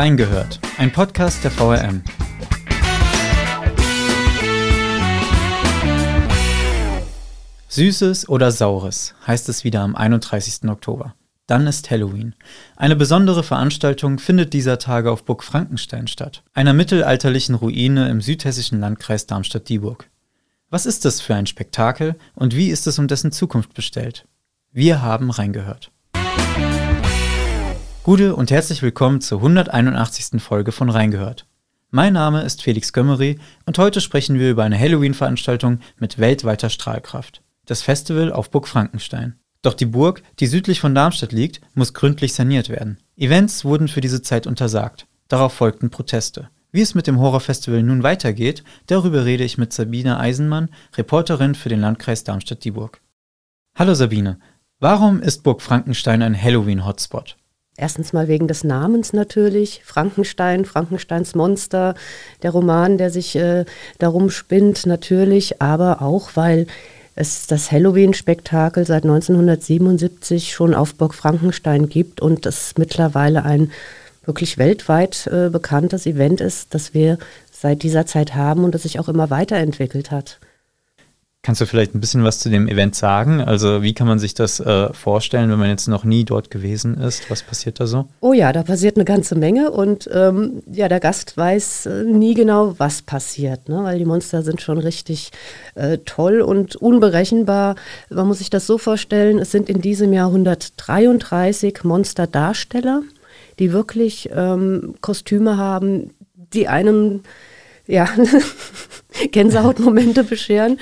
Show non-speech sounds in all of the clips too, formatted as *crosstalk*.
Reingehört, ein Podcast der VRM. Süßes oder Saures heißt es wieder am 31. Oktober. Dann ist Halloween. Eine besondere Veranstaltung findet dieser Tage auf Burg Frankenstein statt, einer mittelalterlichen Ruine im südhessischen Landkreis Darmstadt-Dieburg. Was ist das für ein Spektakel und wie ist es um dessen Zukunft bestellt? Wir haben reingehört. Gute und herzlich willkommen zur 181. Folge von Reingehört. Mein Name ist Felix Gömmery und heute sprechen wir über eine Halloween-Veranstaltung mit weltweiter Strahlkraft. Das Festival auf Burg Frankenstein. Doch die Burg, die südlich von Darmstadt liegt, muss gründlich saniert werden. Events wurden für diese Zeit untersagt. Darauf folgten Proteste. Wie es mit dem Horrorfestival nun weitergeht, darüber rede ich mit Sabine Eisenmann, Reporterin für den Landkreis Darmstadt-Dieburg. Hallo Sabine, warum ist Burg Frankenstein ein Halloween-Hotspot? Erstens mal wegen des Namens natürlich, Frankenstein, Frankensteins Monster, der Roman, der sich äh, darum spinnt natürlich, aber auch weil es das Halloween-Spektakel seit 1977 schon auf Burg Frankenstein gibt und es mittlerweile ein wirklich weltweit äh, bekanntes Event ist, das wir seit dieser Zeit haben und das sich auch immer weiterentwickelt hat. Kannst du vielleicht ein bisschen was zu dem Event sagen? Also wie kann man sich das äh, vorstellen, wenn man jetzt noch nie dort gewesen ist? Was passiert da so? Oh ja, da passiert eine ganze Menge und ähm, ja, der Gast weiß äh, nie genau, was passiert, ne? weil die Monster sind schon richtig äh, toll und unberechenbar. Man muss sich das so vorstellen, es sind in diesem Jahr 133 Monsterdarsteller, die wirklich ähm, Kostüme haben, die einem ja, *laughs* Gänsehautmomente bescheren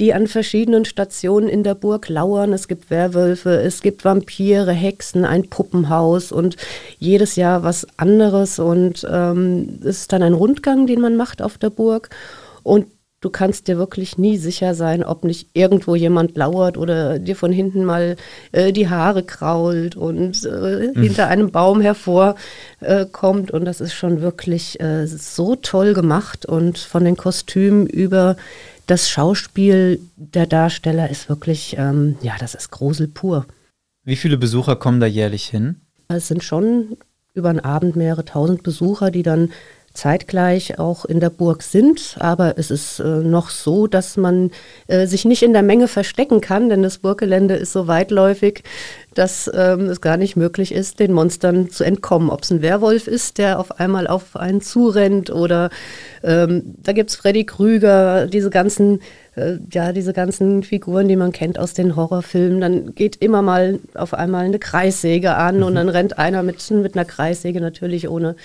die an verschiedenen Stationen in der Burg lauern. Es gibt Werwölfe, es gibt Vampire, Hexen, ein Puppenhaus und jedes Jahr was anderes. Und ähm, es ist dann ein Rundgang, den man macht auf der Burg. Und du kannst dir wirklich nie sicher sein, ob nicht irgendwo jemand lauert oder dir von hinten mal äh, die Haare krault und äh, mhm. hinter einem Baum hervorkommt. Äh, und das ist schon wirklich äh, so toll gemacht und von den Kostümen über das Schauspiel der Darsteller ist wirklich, ähm, ja, das ist Grusel pur. Wie viele Besucher kommen da jährlich hin? Es sind schon über einen Abend mehrere tausend Besucher, die dann zeitgleich auch in der Burg sind. Aber es ist äh, noch so, dass man äh, sich nicht in der Menge verstecken kann, denn das Burggelände ist so weitläufig, dass ähm, es gar nicht möglich ist, den Monstern zu entkommen. Ob es ein Werwolf ist, der auf einmal auf einen zurennt oder ähm, da gibt es Freddy Krüger, diese ganzen äh, ja, diese ganzen Figuren, die man kennt aus den Horrorfilmen, dann geht immer mal auf einmal eine Kreissäge an mhm. und dann rennt einer mit, mit einer Kreissäge natürlich ohne,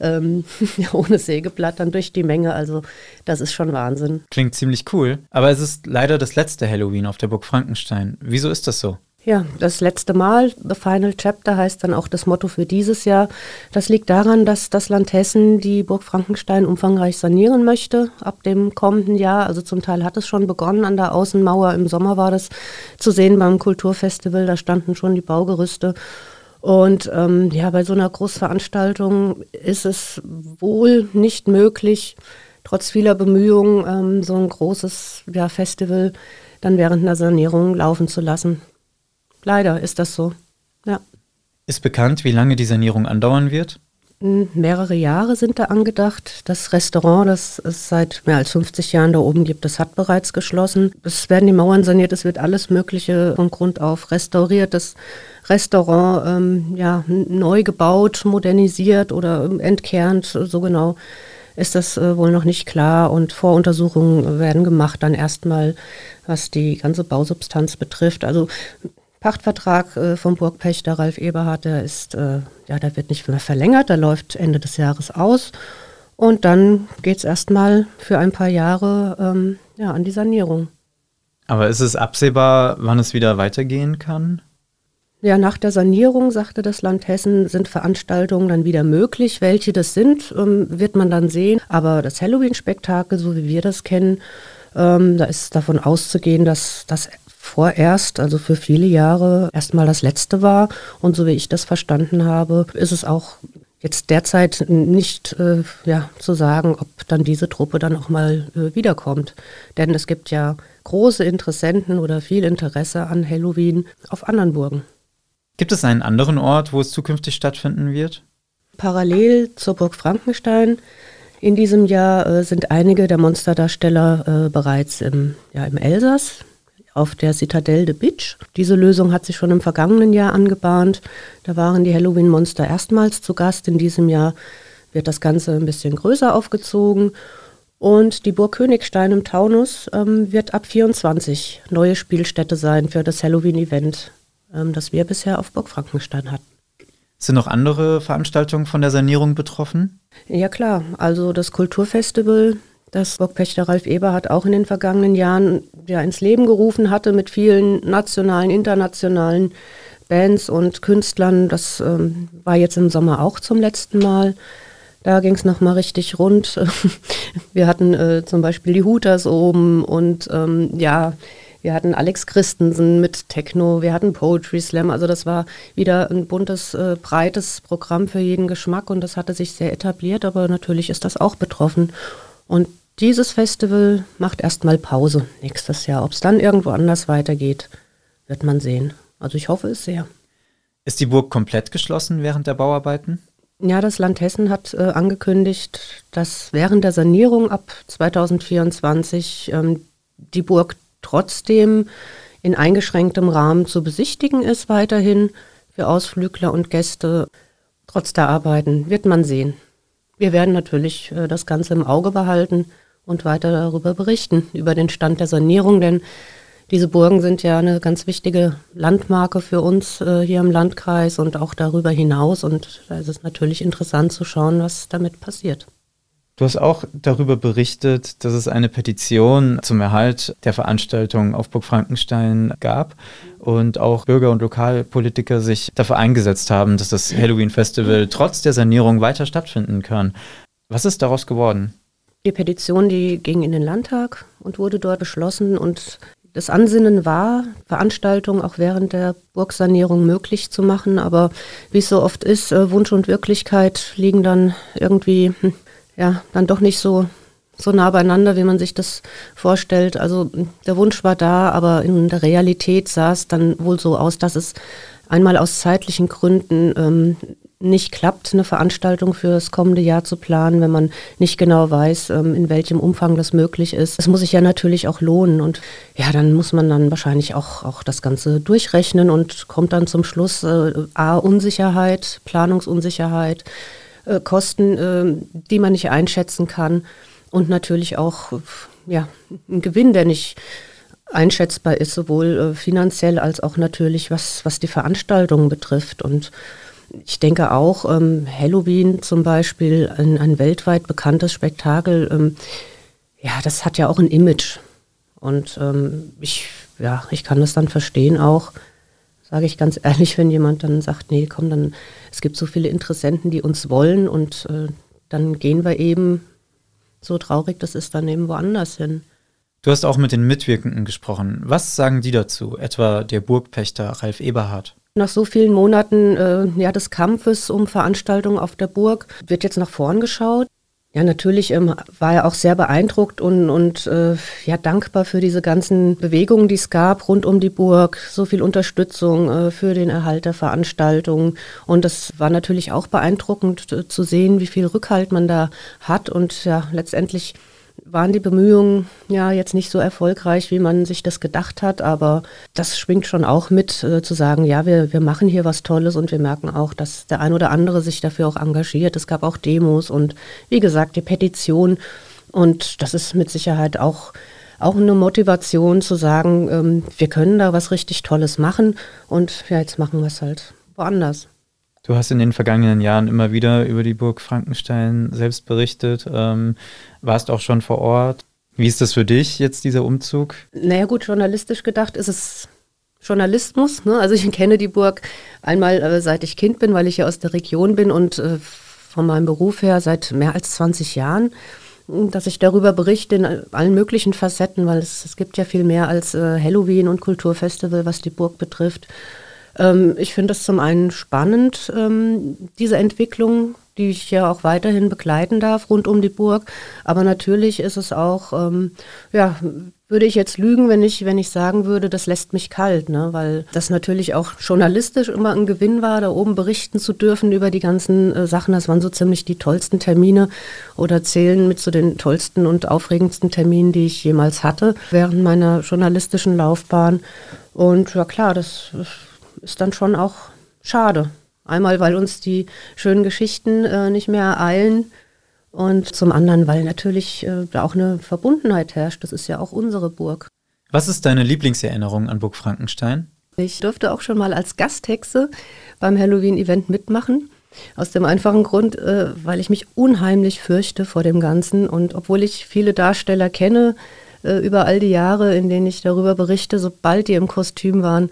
ähm, *laughs* ohne Sägeblatt dann durch die Menge. Also das ist schon Wahnsinn. Klingt ziemlich cool, aber es ist leider das letzte Halloween auf der Burg Frankenstein. Wieso ist das so? Ja, das letzte Mal, The Final Chapter heißt dann auch das Motto für dieses Jahr. Das liegt daran, dass das Land Hessen die Burg Frankenstein umfangreich sanieren möchte ab dem kommenden Jahr. Also zum Teil hat es schon begonnen an der Außenmauer. Im Sommer war das zu sehen beim Kulturfestival, da standen schon die Baugerüste. Und ähm, ja, bei so einer Großveranstaltung ist es wohl nicht möglich, trotz vieler Bemühungen, ähm, so ein großes ja, Festival dann während einer Sanierung laufen zu lassen. Leider ist das so. Ja. Ist bekannt, wie lange die Sanierung andauern wird? Hm, mehrere Jahre sind da angedacht. Das Restaurant, das es seit mehr als 50 Jahren da oben gibt, das hat bereits geschlossen. Es werden die Mauern saniert, es wird alles Mögliche von Grund auf restauriert. Das Restaurant ähm, ja, neu gebaut, modernisiert oder entkernt, so genau ist das äh, wohl noch nicht klar und Voruntersuchungen werden gemacht dann erstmal, was die ganze Bausubstanz betrifft. Also Pachtvertrag äh, vom Burgpächter Ralf Eberhardt, der ist, äh, ja, der wird nicht mehr verlängert, der läuft Ende des Jahres aus. Und dann geht es erstmal für ein paar Jahre ähm, ja, an die Sanierung. Aber ist es absehbar, wann es wieder weitergehen kann? Ja, nach der Sanierung, sagte das Land Hessen, sind Veranstaltungen dann wieder möglich. Welche das sind, ähm, wird man dann sehen. Aber das Halloween-Spektakel, so wie wir das kennen, ähm, da ist davon auszugehen, dass das vorerst, also für viele Jahre, erstmal das letzte war. Und so wie ich das verstanden habe, ist es auch jetzt derzeit nicht äh, ja, zu sagen, ob dann diese Truppe dann auch mal äh, wiederkommt. Denn es gibt ja große Interessenten oder viel Interesse an Halloween auf anderen Burgen. Gibt es einen anderen Ort, wo es zukünftig stattfinden wird? Parallel zur Burg Frankenstein in diesem Jahr äh, sind einige der Monsterdarsteller äh, bereits im, ja, im Elsass auf der Citadelle de Bitch. Diese Lösung hat sich schon im vergangenen Jahr angebahnt. Da waren die Halloween-Monster erstmals zu Gast. In diesem Jahr wird das Ganze ein bisschen größer aufgezogen. Und die Burg Königstein im Taunus ähm, wird ab 24 neue Spielstätte sein für das Halloween-Event, ähm, das wir bisher auf Burg Frankenstein hatten. Sind noch andere Veranstaltungen von der Sanierung betroffen? Ja klar, also das Kulturfestival, das Burgpächter Ralf Eberhardt auch in den vergangenen Jahren ja, ins Leben gerufen hatte mit vielen nationalen, internationalen Bands und Künstlern. Das ähm, war jetzt im Sommer auch zum letzten Mal. Da ging es nochmal richtig rund. *laughs* Wir hatten äh, zum Beispiel die Hooters oben und ähm, ja, wir hatten Alex Christensen mit Techno, wir hatten Poetry Slam. Also das war wieder ein buntes, äh, breites Programm für jeden Geschmack und das hatte sich sehr etabliert, aber natürlich ist das auch betroffen. Und dieses Festival macht erstmal Pause nächstes Jahr. Ob es dann irgendwo anders weitergeht, wird man sehen. Also ich hoffe es sehr. Ist die Burg komplett geschlossen während der Bauarbeiten? Ja, das Land Hessen hat äh, angekündigt, dass während der Sanierung ab 2024 ähm, die Burg trotzdem in eingeschränktem Rahmen zu besichtigen ist weiterhin für Ausflügler und Gäste. Trotz der Arbeiten wird man sehen. Wir werden natürlich äh, das Ganze im Auge behalten und weiter darüber berichten, über den Stand der Sanierung, denn diese Burgen sind ja eine ganz wichtige Landmarke für uns äh, hier im Landkreis und auch darüber hinaus. Und da ist es natürlich interessant zu schauen, was damit passiert. Du hast auch darüber berichtet, dass es eine Petition zum Erhalt der Veranstaltung auf Burg Frankenstein gab und auch Bürger und Lokalpolitiker sich dafür eingesetzt haben, dass das Halloween Festival trotz der Sanierung weiter stattfinden kann. Was ist daraus geworden? Die Petition, die ging in den Landtag und wurde dort beschlossen und das Ansinnen war, Veranstaltungen auch während der Burgsanierung möglich zu machen, aber wie es so oft ist, äh, Wunsch und Wirklichkeit liegen dann irgendwie hm, ja, dann doch nicht so, so nah beieinander, wie man sich das vorstellt. Also der Wunsch war da, aber in der Realität sah es dann wohl so aus, dass es einmal aus zeitlichen Gründen ähm, nicht klappt, eine Veranstaltung für das kommende Jahr zu planen, wenn man nicht genau weiß, ähm, in welchem Umfang das möglich ist. Es muss sich ja natürlich auch lohnen und ja, dann muss man dann wahrscheinlich auch, auch das Ganze durchrechnen und kommt dann zum Schluss äh, A, Unsicherheit, Planungsunsicherheit, äh, Kosten, äh, die man nicht einschätzen kann und natürlich auch ja, ein Gewinn, der nicht einschätzbar ist, sowohl äh, finanziell als auch natürlich, was, was die Veranstaltungen betrifft. Und ich denke auch, ähm, Halloween zum Beispiel, ein, ein weltweit bekanntes Spektakel, ähm, ja, das hat ja auch ein Image. Und ähm, ich, ja, ich kann das dann verstehen auch, sage ich ganz ehrlich, wenn jemand dann sagt, nee, komm, dann, es gibt so viele Interessenten, die uns wollen und äh, dann gehen wir eben, so traurig das ist, dann eben woanders hin. Du hast auch mit den Mitwirkenden gesprochen. Was sagen die dazu, etwa der Burgpächter Ralf Eberhardt? Nach so vielen Monaten äh, ja, des Kampfes um Veranstaltungen auf der Burg wird jetzt nach vorn geschaut. Ja, natürlich ähm, war er auch sehr beeindruckt und, und äh, ja, dankbar für diese ganzen Bewegungen, die es gab rund um die Burg. So viel Unterstützung äh, für den Erhalt der Veranstaltung. Und das war natürlich auch beeindruckend äh, zu sehen, wie viel Rückhalt man da hat. Und ja, letztendlich waren die Bemühungen ja jetzt nicht so erfolgreich, wie man sich das gedacht hat, aber das schwingt schon auch mit, äh, zu sagen, ja, wir, wir machen hier was Tolles und wir merken auch, dass der ein oder andere sich dafür auch engagiert. Es gab auch Demos und wie gesagt, die Petition und das ist mit Sicherheit auch auch eine Motivation zu sagen, ähm, wir können da was richtig Tolles machen und ja, jetzt machen wir es halt woanders. Du hast in den vergangenen Jahren immer wieder über die Burg Frankenstein selbst berichtet, ähm, warst auch schon vor Ort. Wie ist das für dich jetzt, dieser Umzug? Naja gut, journalistisch gedacht ist es Journalismus. Ne? Also ich kenne die Burg einmal, äh, seit ich Kind bin, weil ich ja aus der Region bin und äh, von meinem Beruf her seit mehr als 20 Jahren dass ich darüber berichte in allen möglichen Facetten, weil es, es gibt ja viel mehr als äh, Halloween und Kulturfestival, was die Burg betrifft. Ähm, ich finde es zum einen spannend, ähm, diese Entwicklung die ich ja auch weiterhin begleiten darf rund um die Burg. Aber natürlich ist es auch, ähm, ja, würde ich jetzt lügen, wenn ich, wenn ich sagen würde, das lässt mich kalt, ne? weil das natürlich auch journalistisch immer ein Gewinn war, da oben berichten zu dürfen über die ganzen äh, Sachen. Das waren so ziemlich die tollsten Termine oder zählen mit zu so den tollsten und aufregendsten Terminen, die ich jemals hatte während meiner journalistischen Laufbahn. Und ja klar, das ist dann schon auch schade. Einmal, weil uns die schönen Geschichten äh, nicht mehr ereilen und zum anderen, weil natürlich äh, da auch eine Verbundenheit herrscht. Das ist ja auch unsere Burg. Was ist deine Lieblingserinnerung an Burg Frankenstein? Ich durfte auch schon mal als Gasthexe beim Halloween-Event mitmachen. Aus dem einfachen Grund, äh, weil ich mich unheimlich fürchte vor dem Ganzen. Und obwohl ich viele Darsteller kenne, äh, über all die Jahre, in denen ich darüber berichte, sobald die im Kostüm waren,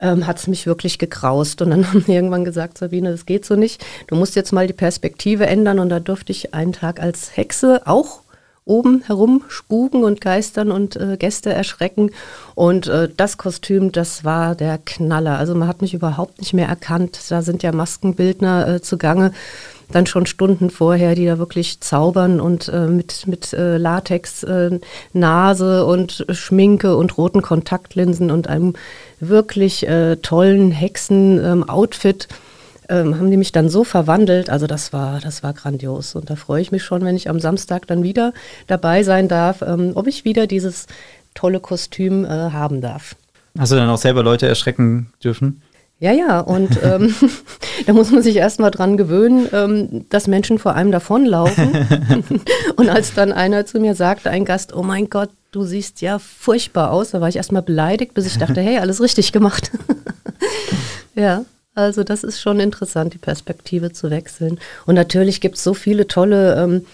ähm, hat es mich wirklich gekraust. Und dann *laughs* haben wir irgendwann gesagt, Sabine, das geht so nicht. Du musst jetzt mal die Perspektive ändern. Und da durfte ich einen Tag als Hexe auch oben herum spuken und geistern und äh, Gäste erschrecken. Und äh, das Kostüm, das war der Knaller. Also man hat mich überhaupt nicht mehr erkannt. Da sind ja Maskenbildner äh, zugange dann schon Stunden vorher, die da wirklich zaubern und äh, mit, mit äh, Latex, äh, Nase und Schminke und roten Kontaktlinsen und einem wirklich äh, tollen Hexen-Outfit. Ähm, haben die mich dann so verwandelt, also das war, das war grandios. Und da freue ich mich schon, wenn ich am Samstag dann wieder dabei sein darf, ähm, ob ich wieder dieses tolle Kostüm äh, haben darf. Hast du dann auch selber Leute erschrecken dürfen? Ja, ja, und ähm, *laughs* da muss man sich erstmal dran gewöhnen, ähm, dass Menschen vor einem davonlaufen. *laughs* und als dann einer zu mir sagte, ein Gast, oh mein Gott, du siehst ja furchtbar aus, da war ich erstmal beleidigt, bis ich dachte, hey, alles richtig gemacht. *laughs* ja, also das ist schon interessant, die Perspektive zu wechseln. Und natürlich gibt es so viele tolle ähm,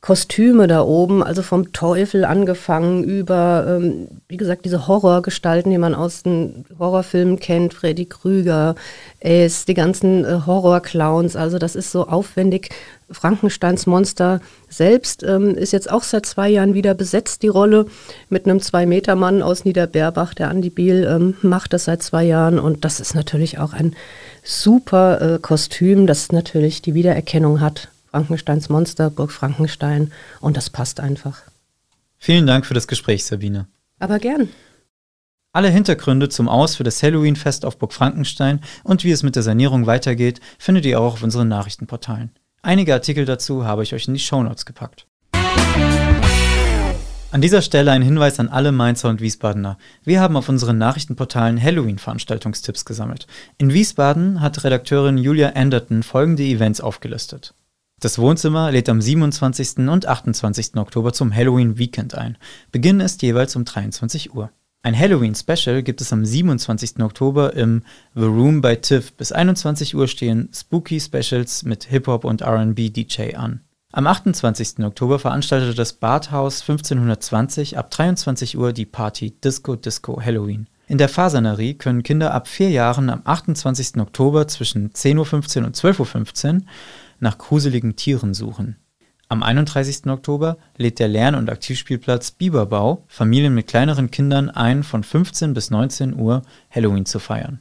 Kostüme da oben, also vom Teufel angefangen über, ähm, wie gesagt, diese Horrorgestalten, die man aus den Horrorfilmen kennt, Freddy Krüger, Ace, die ganzen äh, Horrorclowns, also das ist so aufwendig. Frankensteins Monster selbst ähm, ist jetzt auch seit zwei Jahren wieder besetzt, die Rolle, mit einem Zwei-Meter-Mann aus Niederberbach, der Andi Biel ähm, macht das seit zwei Jahren. Und das ist natürlich auch ein super äh, Kostüm, das natürlich die Wiedererkennung hat Frankensteins Monster, Burg Frankenstein und das passt einfach. Vielen Dank für das Gespräch, Sabine. Aber gern. Alle Hintergründe zum Aus für das Halloween-Fest auf Burg Frankenstein und wie es mit der Sanierung weitergeht, findet ihr auch auf unseren Nachrichtenportalen. Einige Artikel dazu habe ich euch in die Shownotes gepackt. An dieser Stelle ein Hinweis an alle Mainzer und Wiesbadener. Wir haben auf unseren Nachrichtenportalen Halloween-Veranstaltungstipps gesammelt. In Wiesbaden hat Redakteurin Julia Anderton folgende Events aufgelistet. Das Wohnzimmer lädt am 27. und 28. Oktober zum Halloween Weekend ein. Beginn ist jeweils um 23 Uhr. Ein Halloween-Special gibt es am 27. Oktober im The Room by Tiff. Bis 21 Uhr stehen Spooky Specials mit Hip-Hop und RB DJ an. Am 28. Oktober veranstaltet das Badhaus 1520 ab 23 Uhr die Party Disco Disco Halloween. In der Fasanerie können Kinder ab vier Jahren am 28. Oktober zwischen 10.15 Uhr und 12.15 Uhr nach gruseligen Tieren suchen. Am 31. Oktober lädt der Lern- und Aktivspielplatz Biberbau Familien mit kleineren Kindern ein, von 15 bis 19 Uhr Halloween zu feiern.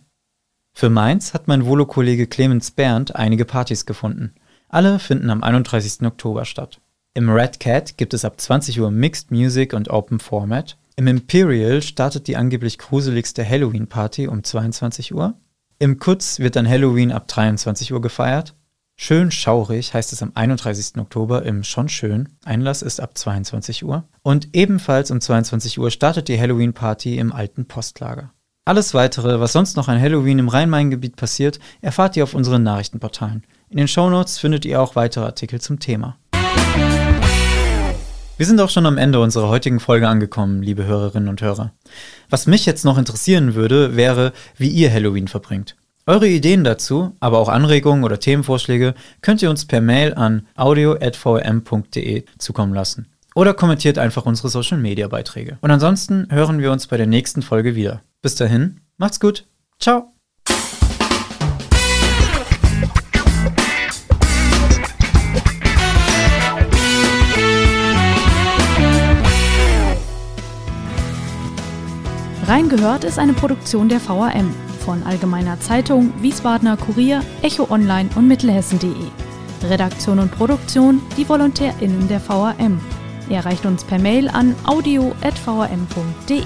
Für Mainz hat mein Volo-Kollege Clemens Berndt einige Partys gefunden. Alle finden am 31. Oktober statt. Im Red Cat gibt es ab 20 Uhr Mixed Music und Open Format. Im Imperial startet die angeblich gruseligste Halloween-Party um 22 Uhr. Im Kutz wird dann Halloween ab 23 Uhr gefeiert. Schön schaurig heißt es am 31. Oktober im Schon Schön. Einlass ist ab 22 Uhr. Und ebenfalls um 22 Uhr startet die Halloween-Party im alten Postlager. Alles weitere, was sonst noch an Halloween im Rhein-Main-Gebiet passiert, erfahrt ihr auf unseren Nachrichtenportalen. In den Shownotes findet ihr auch weitere Artikel zum Thema. Wir sind auch schon am Ende unserer heutigen Folge angekommen, liebe Hörerinnen und Hörer. Was mich jetzt noch interessieren würde, wäre, wie ihr Halloween verbringt. Eure Ideen dazu, aber auch Anregungen oder Themenvorschläge könnt ihr uns per Mail an audio.vm.de zukommen lassen. Oder kommentiert einfach unsere Social Media Beiträge. Und ansonsten hören wir uns bei der nächsten Folge wieder. Bis dahin, macht's gut. Ciao. Reingehört ist eine Produktion der VRM von Allgemeiner Zeitung, Wiesbadener Kurier, Echo Online und Mittelhessen.de. Redaktion und Produktion die VolontärInnen der VRM. Ihr erreicht uns per Mail an audio.vrm.de.